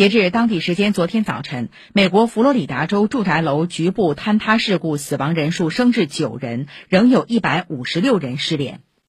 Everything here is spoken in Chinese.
截至当地时间昨天早晨美国佛罗里达州住宅楼局部坍塌事故死亡人数升至九人仍有一百五十六人失联。